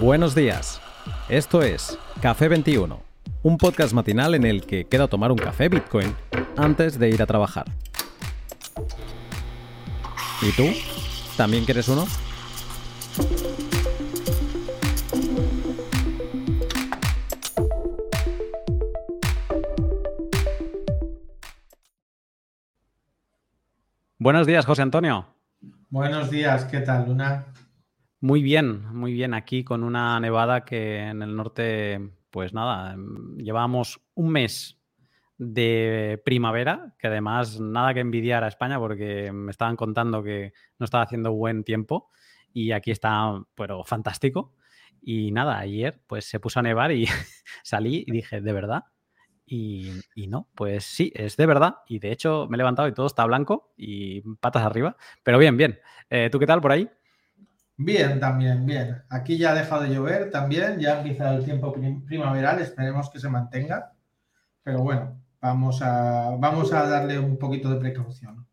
Buenos días. Esto es Café 21, un podcast matinal en el que queda tomar un café Bitcoin antes de ir a trabajar. ¿Y tú? ¿También quieres uno? Buenos días, José Antonio. Buenos días, ¿qué tal, Luna? Muy bien, muy bien. Aquí con una nevada que en el norte, pues nada, em, llevamos un mes de primavera, que además nada que envidiar a España porque me estaban contando que no estaba haciendo buen tiempo y aquí está, pero fantástico. Y nada, ayer pues se puso a nevar y salí y dije, ¿de verdad? Y, y, no, pues sí, es de verdad. Y de hecho me he levantado y todo está blanco y patas arriba. Pero bien, bien. Eh, ¿Tú qué tal por ahí? Bien, también, bien. Aquí ya ha dejado de llover también, ya ha empezado el tiempo primaveral, esperemos que se mantenga. Pero bueno, vamos a, vamos a darle un poquito de precaución.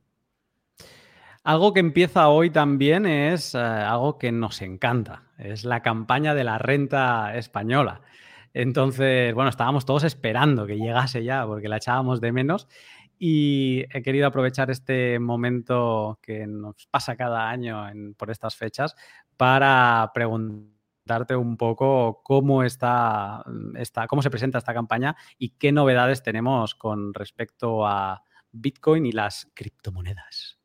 Algo que empieza hoy también es eh, algo que nos encanta, es la campaña de la renta española. Entonces, bueno, estábamos todos esperando que llegase ya porque la echábamos de menos y he querido aprovechar este momento que nos pasa cada año por estas fechas para preguntarte un poco cómo está, está, cómo se presenta esta campaña y qué novedades tenemos con respecto a Bitcoin y las criptomonedas.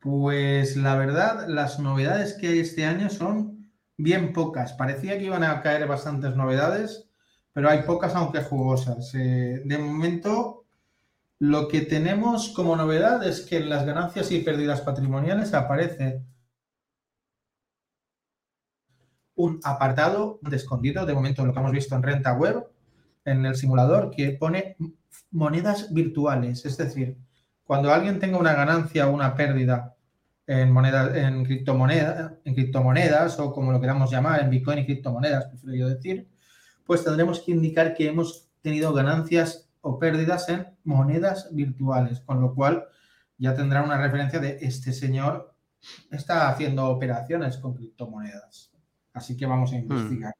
Pues la verdad, las novedades que hay este año son bien pocas. Parecía que iban a caer bastantes novedades, pero hay pocas aunque jugosas. Eh, de momento lo que tenemos como novedad es que en las ganancias y pérdidas patrimoniales aparece un apartado de escondido, de momento lo que hemos visto en renta web, en el simulador, que pone monedas virtuales. Es decir, cuando alguien tenga una ganancia o una pérdida en, moneda, en, criptomoneda, en criptomonedas o como lo queramos llamar, en Bitcoin y criptomonedas, prefiero yo decir, pues tendremos que indicar que hemos tenido ganancias o pérdidas en monedas virtuales, con lo cual ya tendrá una referencia de este señor está haciendo operaciones con criptomonedas. Así que vamos a investigar.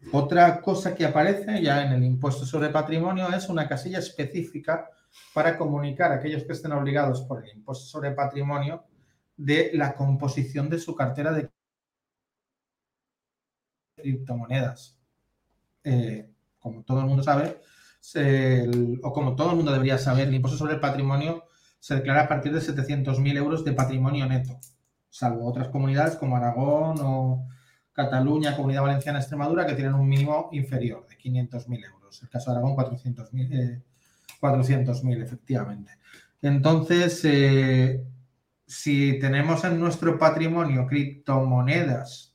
Hmm. Otra cosa que aparece ya en el impuesto sobre patrimonio es una casilla específica para comunicar a aquellos que estén obligados por el impuesto sobre patrimonio de la composición de su cartera de criptomonedas. Eh, como todo el mundo sabe, o como todo el mundo debería saber, el impuesto sobre el patrimonio se declara a partir de 700.000 euros de patrimonio neto, salvo otras comunidades como Aragón o Cataluña, Comunidad Valenciana, Extremadura, que tienen un mínimo inferior de 500.000 euros. El caso de Aragón, 400.000, eh, 400.000, efectivamente. Entonces, eh, si tenemos en nuestro patrimonio criptomonedas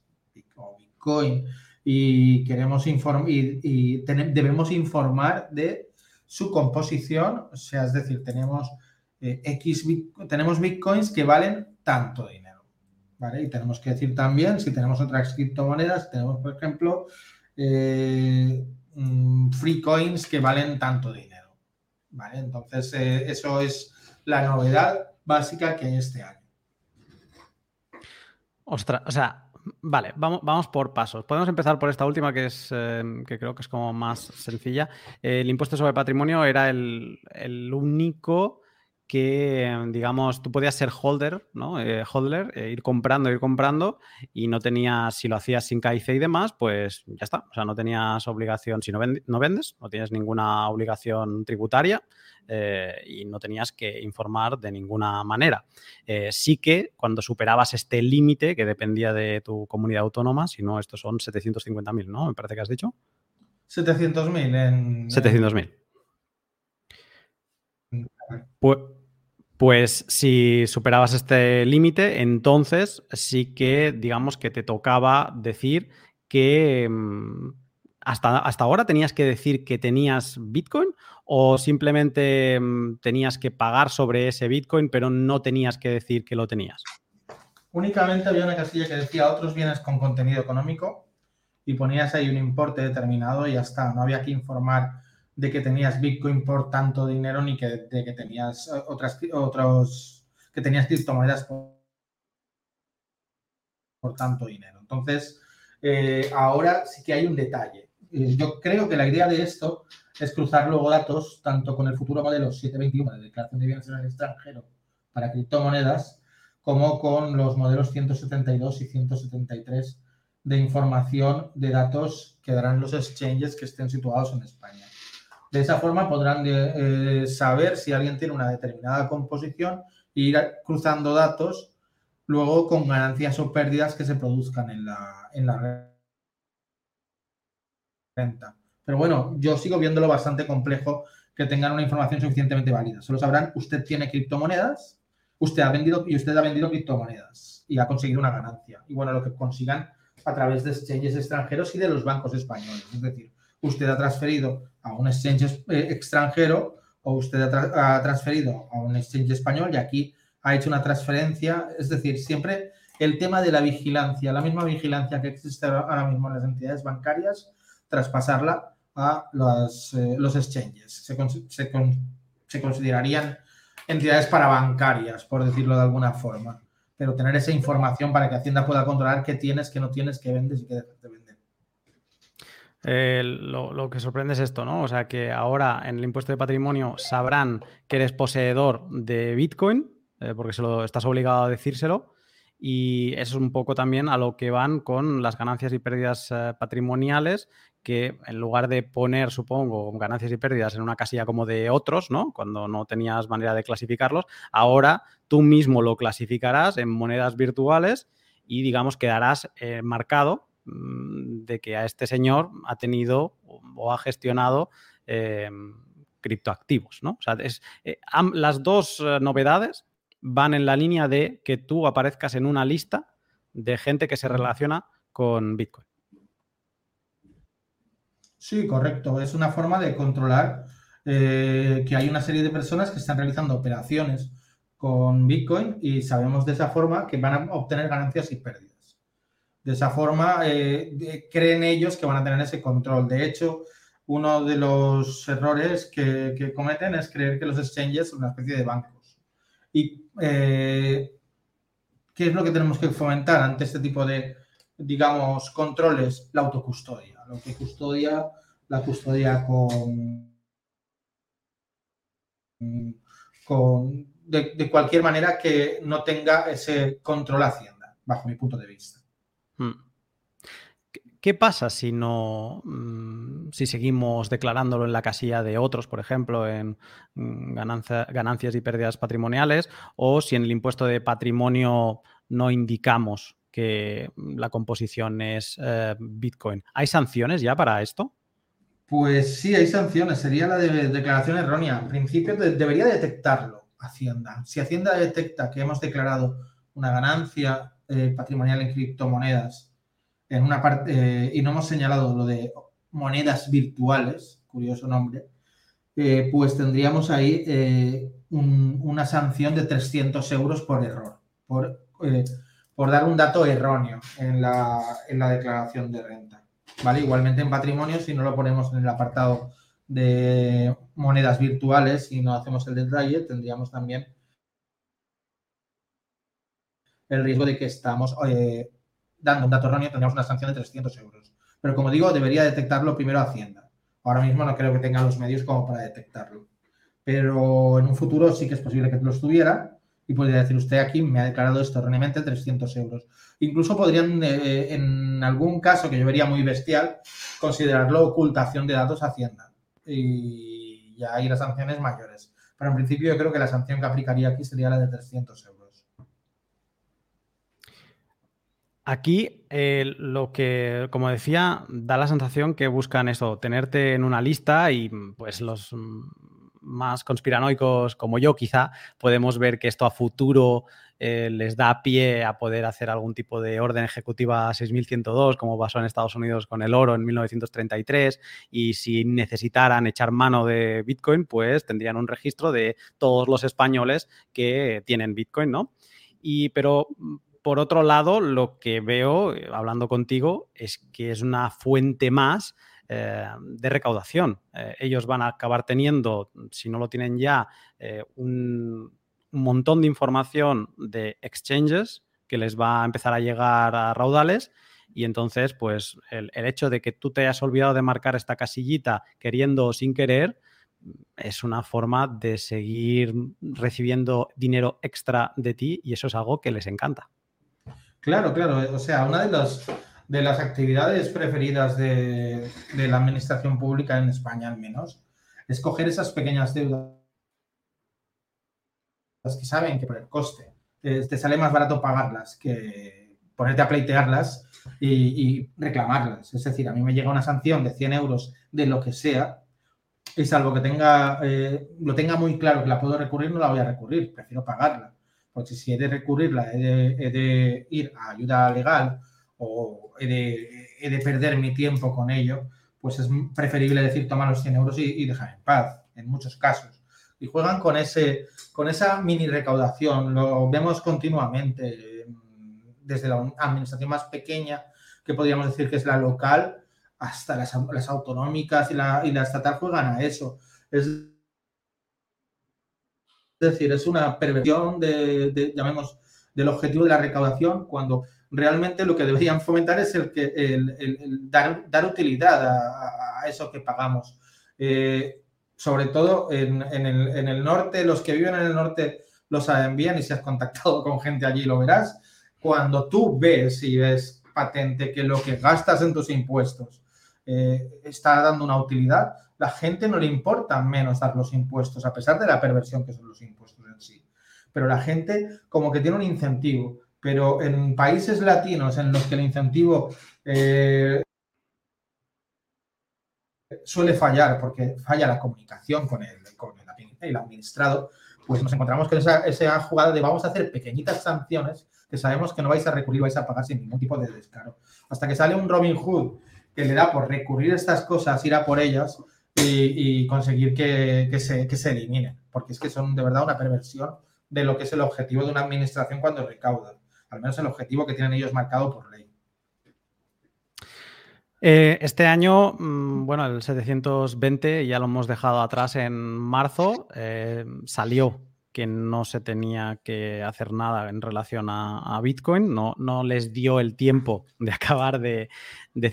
o Bitcoin, y queremos informar y, debemos informar de su composición, o sea, es decir, tenemos eh, X tenemos bitcoins que valen tanto dinero, ¿vale? Y tenemos que decir también si tenemos otras criptomonedas, tenemos por ejemplo eh, mm, free coins que valen tanto dinero, ¿vale? Entonces eh, eso es la novedad básica que hay este año. Ostras, o sea, Vale, vamos, vamos por pasos. Podemos empezar por esta última, que es em, que creo que es como más sencilla. el impuesto sobre patrimonio era el, único que, digamos, tú podías ser holder, ¿no? Eh, holder, eh, ir comprando, ir comprando, y no tenías, si lo hacías sin KIC y demás, pues ya está. O sea, no tenías obligación, si no, no vendes, no tienes ninguna obligación tributaria, eh, y no tenías que informar de ninguna manera. Eh, sí que cuando superabas este límite, que dependía de tu comunidad autónoma, si no, estos son 750.000, ¿no? Me parece que has dicho. 700.000 en... 700.000. Pues, pues si superabas este límite, entonces sí que digamos que te tocaba decir que mm, hasta, hasta ahora tenías que decir que tenías Bitcoin o simplemente mm, tenías que pagar sobre ese Bitcoin, pero no tenías que decir que lo tenías? Únicamente había una casilla que decía otros bienes con contenido económico y ponías ahí un importe determinado y ya está. No había que informar de que tenías Bitcoin por tanto dinero ni que, de que tenías otras otros que tenías criptomonedas por, tanto dinero. Entonces, Eh, ahora sí que hay un detalle. Eh, yo creo que la idea de esto es cruzar luego datos tanto con el futuro modelo 721 de declaración de bienes en el extranjero para criptomonedas como con los modelos 172 y 173 de información de datos que darán los exchanges que estén situados en España. De esa forma podrán eh, saber si alguien tiene una determinada composición e ir cruzando datos luego con ganancias o pérdidas que se produzcan en la, en la renta. Pero bueno, yo sigo viéndolo bastante complejo que tengan una información suficientemente válida. Solo sabrán, usted tiene criptomonedas, usted ha vendido y usted ha vendido criptomonedas y ha conseguido una ganancia. Y bueno, lo que consigan a través de exchanges extranjeros y de los bancos españoles. Es decir, usted ha transferido a un exchange eh, extranjero o usted ha, transferido a un exchange español y aquí ha hecho una transferencia. Es decir, siempre el tema de la vigilancia, la misma vigilancia que existe ahora mismo en las entidades bancarias, traspasarla a los, eh, los exchanges. Se, considerarían entidades parabancarias, por decirlo de alguna forma pero tener esa información para que Hacienda pueda controlar qué tienes, qué no tienes, qué vendes y qué dejas. Eh, lo, que sorprende es esto, ¿no? O sea, que ahora en el impuesto de patrimonio sabrán que eres poseedor de Bitcoin, eh, porque se lo, estás obligado a decírselo, y eso es un poco también a lo que van con las ganancias y pérdidas eh, patrimoniales, que en lugar de poner, supongo, ganancias y pérdidas en una casilla como de otros, ¿no? Cuando no tenías manera de clasificarlos, ahora tú mismo lo clasificarás en monedas virtuales y, digamos, quedarás marcado mm, de que a este señor ha tenido o ha gestionado eh, criptoactivos, ¿no? O sea, las dos novedades van en la línea de que tú aparezcas en una lista de gente que se relaciona con Bitcoin. Sí, correcto. Es una forma de controlar eh, que hay una serie de personas que están realizando operaciones con Bitcoin y sabemos de esa forma que van a obtener ganancias y pérdidas. De esa forma, eh, creen ellos que van a tener ese control. De hecho, uno de los errores que, cometen es creer que los exchanges son una especie de banco ¿Y eh, qué es lo que tenemos que fomentar ante este tipo de, digamos, controles? La autocustodia. Lo que custodia, la custodia con, con de, cualquier manera que no tenga ese control Hacienda, bajo mi punto de vista. Hmm. ¿Qué pasa si no, mm, si seguimos declarándolo en la casilla de otros, por ejemplo, en mm, ganancias y pérdidas patrimoniales, o si en el impuesto de patrimonio no indicamos que la composición es eh, Bitcoin? ¿Hay sanciones ya para esto? Pues sí, hay sanciones. Sería la de declaración errónea. En principio debería detectarlo Hacienda. Si Hacienda detecta que hemos declarado una ganancia eh, patrimonial en criptomonedas en una parte, eh, y no hemos señalado lo de monedas virtuales, curioso nombre, eh, pues tendríamos ahí una sanción de 300 euros por error, por, por dar un dato erróneo en la, en la, declaración de renta. ¿Vale? Igualmente en patrimonio, si no lo ponemos en el apartado de monedas virtuales y no hacemos el detalle, tendríamos también el riesgo de que estamos dando un dato erróneo tendríamos una sanción de 300 euros. Pero como digo, debería detectarlo primero Hacienda. Ahora mismo no creo que tenga los medios como para detectarlo. Pero en un futuro sí que es posible que lo estuviera y podría decir usted aquí me ha declarado esto erróneamente 300 euros. Incluso podrían, eh, en algún caso que yo vería muy bestial, considerarlo ocultación de datos Hacienda. Y ya hay las sanciones mayores. Pero en principio yo creo que la sanción que aplicaría aquí sería la de 300 euros. Aquí eh, lo que, como decía, da la sensación que buscan eso, tenerte en una lista y pues los más conspiranoicos como yo quizá podemos ver que esto a futuro eh, les da pie a poder hacer algún tipo de orden ejecutiva 6102 como pasó en Estados Unidos con el oro en 1933 y si necesitaran echar mano de Bitcoin pues tendrían un registro de todos los españoles que tienen Bitcoin, ¿no? Y pero por otro lado, lo que veo, eh, hablando contigo, es que es una fuente más eh, de recaudación. Eh, ellos van a acabar teniendo, si no lo tienen ya, un, montón de información de exchanges que les va a empezar a llegar a raudales y entonces, pues el, hecho de que tú te hayas olvidado de marcar esta casillita queriendo o sin querer, es una forma de seguir recibiendo dinero extra de ti y eso es algo que les encanta. Claro, claro. O sea, una de, los, de las actividades preferidas de, la administración pública en España, al menos, es coger esas pequeñas deudas que saben que por el coste te sale más barato pagarlas que ponerte a pleitearlas y, reclamarlas. Es decir, a mí me llega una sanción de 100 euros de lo que sea y salvo que tenga, eh, lo tenga muy claro que la puedo recurrir, no la voy a recurrir, prefiero pagarla. Porque si he de recurrirla, he de, ir a ayuda legal o he de, perder mi tiempo con ello, pues es preferible decir toma los 100 euros y, y dejar en paz, en muchos casos. Y juegan con, ese, con esa mini recaudación, lo vemos continuamente desde la administración más pequeña, que podríamos decir que es la local, hasta las, autonómicas y la, y la, estatal juegan a eso. Es decir, es una perversión de, llamemos, del objetivo de la recaudación cuando realmente lo que deberían fomentar es el, que, dar, dar, utilidad a, eso que pagamos. Eh, sobre todo en, el, en, el, norte, los que viven en el norte lo saben bien y si has contactado con gente allí lo verás. Cuando tú ves y ves patente que lo que gastas en tus impuestos eh, está dando una utilidad, la gente no le importa menos dar los impuestos, a pesar de la perversión que son los impuestos en sí. Pero la gente como que tiene un incentivo. Pero en países latinos en los que el incentivo eh, suele fallar porque falla la comunicación con el, con el, administrado, pues nos encontramos con esa, esa, jugada de vamos a hacer pequeñitas sanciones que sabemos que no vais a recurrir, vais a pagar sin ningún tipo de descaro. Hasta que sale un Robin Hood que le da por recurrir a estas cosas, ir a por ellas y, conseguir que, se, que se eliminen, porque es que son de verdad una perversión de lo que es el objetivo de una administración cuando recauda, al menos el objetivo que tienen ellos marcado por ley. Eh, este año, mm, bueno, el 720 ya lo hemos dejado atrás en marzo, eh, salió que no se tenía que hacer nada en relación a, Bitcoin, no, no, les dio el tiempo de acabar de,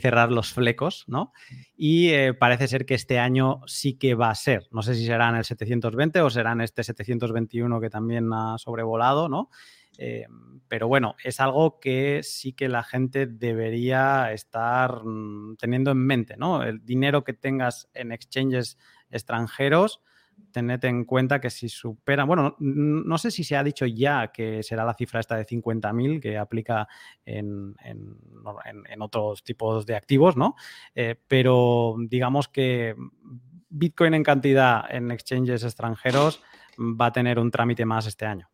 cerrar los flecos, ¿no? Y eh, parece ser que este año sí que va a ser. No sé si será en el 720 o será en este 721 que también ha sobrevolado, ¿no? Eh, pero bueno, es algo que sí que la gente debería estar mm, teniendo en mente, ¿no? El dinero que tengas en exchanges extranjeros tened en cuenta que si supera, bueno, no, sé si se ha dicho ya que será la cifra esta de 50.000 que aplica en, otros tipos de activos, ¿no? Eh, pero digamos que Bitcoin en cantidad en exchanges extranjeros va a tener un trámite más este año.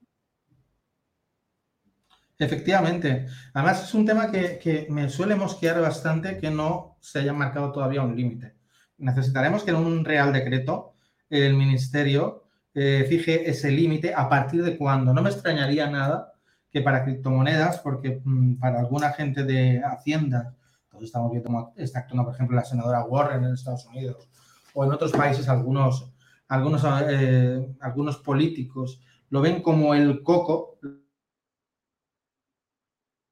Efectivamente. Además, es un tema que, que, me suele mosquear bastante que no se haya marcado todavía un límite. Necesitaremos que en un real decreto el ministerio eh, fije ese límite a partir de cuándo. No me extrañaría nada que para criptomonedas, porque mm, para alguna gente de Hacienda, todos estamos viendo cómo está actuando, por ejemplo, la senadora Warren en Estados Unidos, o en otros países algunos, algunos, eh, algunos políticos lo ven como el coco,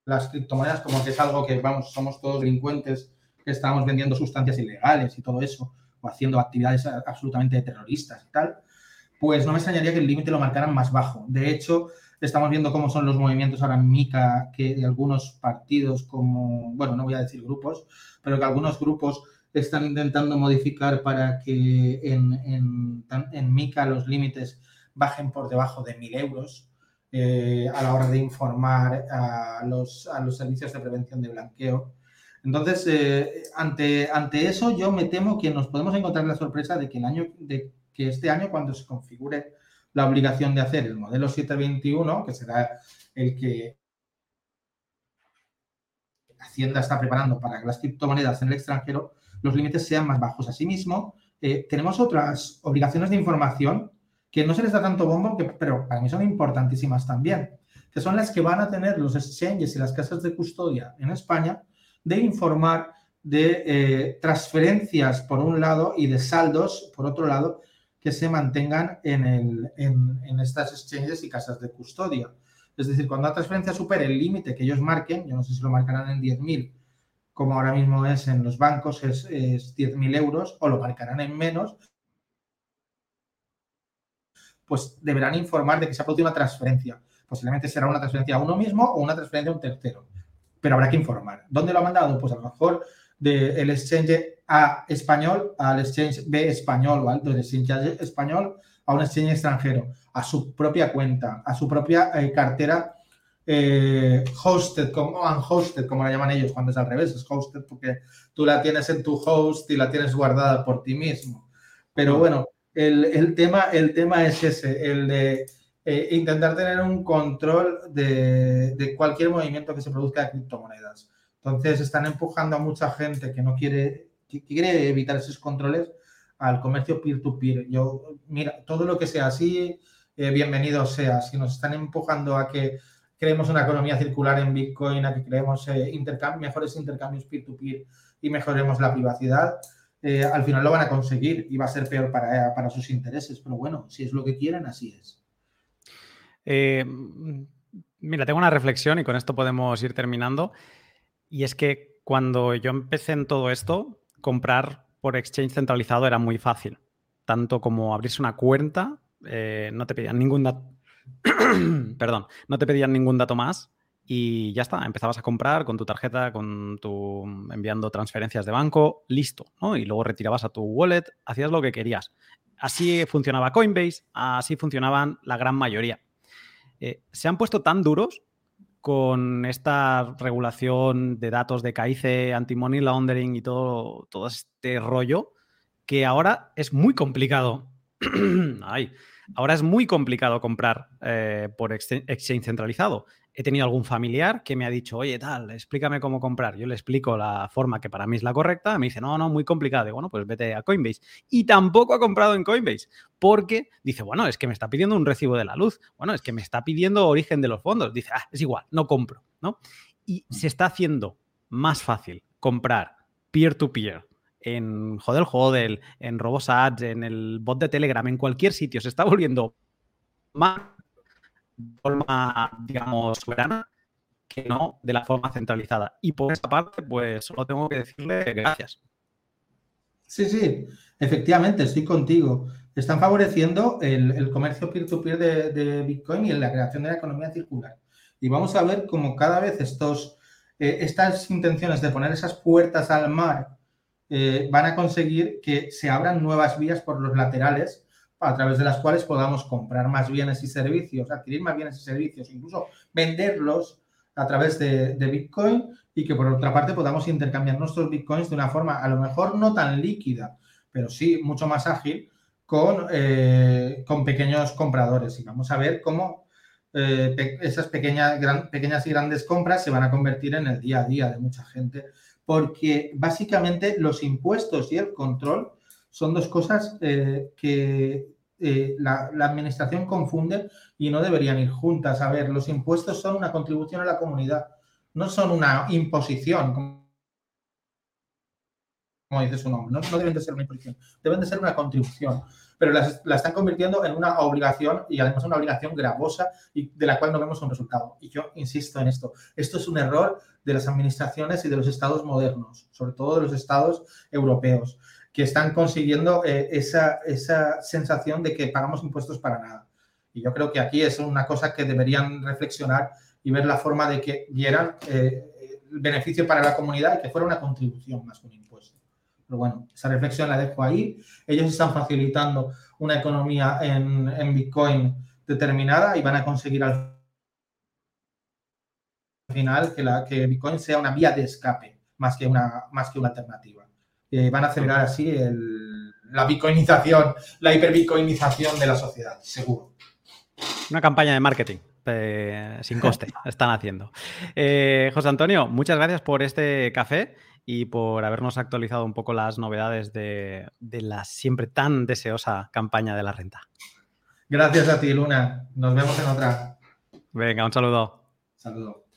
las criptomonedas como que es algo que, vamos, somos todos delincuentes que estamos vendiendo sustancias ilegales y todo eso o haciendo actividades absolutamente terroristas y tal, pues no me extrañaría que el límite lo marcaran más bajo. De hecho, estamos viendo cómo son los movimientos ahora en MICA, que de algunos partidos como, bueno, no voy a decir grupos, pero que algunos grupos están intentando modificar para que en, en, MICA los límites bajen por debajo de 1.000 euros eh, a la hora de informar a los, a los servicios de prevención de blanqueo. Entonces, eh, ante, ante eso, yo me temo que nos podemos encontrar la sorpresa de que el año, de que este año, cuando se configure la obligación de hacer el modelo 721, que será el que Hacienda está preparando para que las criptomonedas en el extranjero, los límites sean más bajos. Asimismo, eh, tenemos otras obligaciones de información que no se les da tanto bombo, pero para mí son importantísimas también, que son las que van a tener los exchanges y las casas de custodia en España de informar de eh, transferencias por un lado y de saldos por otro lado que se mantengan en, en, estas exchanges y casas de custodia. Es decir, cuando la transferencia supere el límite que ellos marquen, yo no sé si lo marcarán en 10.000 como ahora mismo es en los bancos, es, es 10.000 euros, o lo marcarán en menos, pues deberán informar de que se ha una transferencia. Posiblemente será una transferencia a uno mismo o una transferencia a un tercero, pero habrá que informar. ¿Dónde lo ha mandado? Pues a lo mejor del exchange A español al exchange B español o del exchange español a un exchange extranjero, a su propia cuenta, a su propia eh, cartera eh, hosted como unhosted, como la llaman ellos, cuando es al revés, es hosted porque tú la tienes en tu host y la tienes guardada por ti mismo. Pero bueno, el, tema, el tema es ese, el de eh, intentar tener un control de, cualquier movimiento que se produzca de criptomonedas. Entonces están empujando a mucha gente que no quiere, que quiere evitar esos controles al comercio peer-to-peer. Yo, mira, todo lo que sea así, eh, bienvenido sea. Si nos están empujando a que creemos una economía circular en Bitcoin, a que creemos eh, mejores intercambios peer-to-peer y mejoremos la privacidad, al final lo van a conseguir y va a ser peor para, para, sus intereses. Pero bueno, si es lo que quieren, así es. Mira, tengo una reflexión y con esto podemos ir terminando. Y es que cuando yo empecé en todo esto, comprar por exchange centralizado era muy fácil. Tanto como abrirse una cuenta, eh, no te pedían ningún dato. Perdón, no te pedían ningún dato más y ya está, empezabas a comprar con tu tarjeta, con tu enviando transferencias de banco, listo. Y luego retirabas a tu wallet, hacías lo que querías. Así funcionaba Coinbase, así funcionaban la gran mayoría. Eh, se han puesto tan duros con esta regulación de datos de CAICE, anti-money laundering y todo, todo este rollo, que ahora es muy complicado. Ay, ahora es muy complicado comprar eh, por exchange centralizado he tenido algún familiar que me ha dicho, oye, tal, explícame cómo comprar. Yo le explico la forma que para mí es la correcta. Me dice, no, no, muy complicado. Digo, bueno, pues vete a Coinbase. Y tampoco ha comprado en Coinbase porque dice, bueno, es que me está pidiendo un recibo de la luz. Bueno, es que me está pidiendo origen de los fondos. Dice, ah, es igual, no compro, ¿no? Y se está haciendo más fácil comprar peer-to-peer. en Hodel Hodel, en RoboSads, en el bot de Telegram, en cualquier sitio, se está volviendo más forma, digamos, soberana que no de la forma centralizada. Y por esta parte, pues solo tengo que decirle gracias. Sí, sí, efectivamente, estoy contigo. Están favoreciendo el, comercio peer-to-peer de, Bitcoin y la creación de la economía circular. Y vamos a ver cómo cada vez estos, eh, estas intenciones de poner esas puertas al mar eh, van a conseguir que se abran nuevas vías por los laterales a través de las cuales podamos comprar más bienes y servicios, adquirir más bienes y servicios, incluso venderlos a través de, Bitcoin y que por otra parte podamos intercambiar nuestros Bitcoins de una forma a lo mejor no tan líquida, pero sí mucho más ágil con, eh, con pequeños compradores. Y vamos a ver cómo eh, esas pequeñas, pequeñas y grandes compras se van a convertir en el día a día de mucha gente, porque básicamente los impuestos y el control son dos cosas eh, que eh, la, administración confunde y no deberían ir juntas. A ver, los impuestos son una contribución a la comunidad, no son una imposición, como, dice su nombre. No, deben de ser una imposición, deben de ser una contribución. Pero la están convirtiendo en una obligación y además una obligación gravosa y de la cual no vemos un resultado. Y yo insisto en esto. Esto es un error de las administraciones y de los estados modernos, sobre todo de los estados europeos que están consiguiendo eh, esa, esa sensación de que pagamos impuestos para nada. Y yo creo que aquí es una cosa que deberían reflexionar y ver la forma de que vieran eh, beneficio para la comunidad y que fuera una contribución más que un impuesto. Pero bueno, esa reflexión la dejo ahí. Ellos están facilitando una economía en, en Bitcoin determinada y van a conseguir al final que, la, que Bitcoin sea una vía de escape más que una, más que una alternativa van a acelerar así la bitcoinización, la hiperbitcoinización de la sociedad, seguro. Una campaña de marketing eh, sin coste están haciendo. Eh, José Antonio, muchas gracias por este café y por habernos actualizado un poco las novedades de, de la siempre tan deseosa campaña de la renta. Gracias a ti, Luna. Nos vemos en otra. Venga, un saludo. Saludo.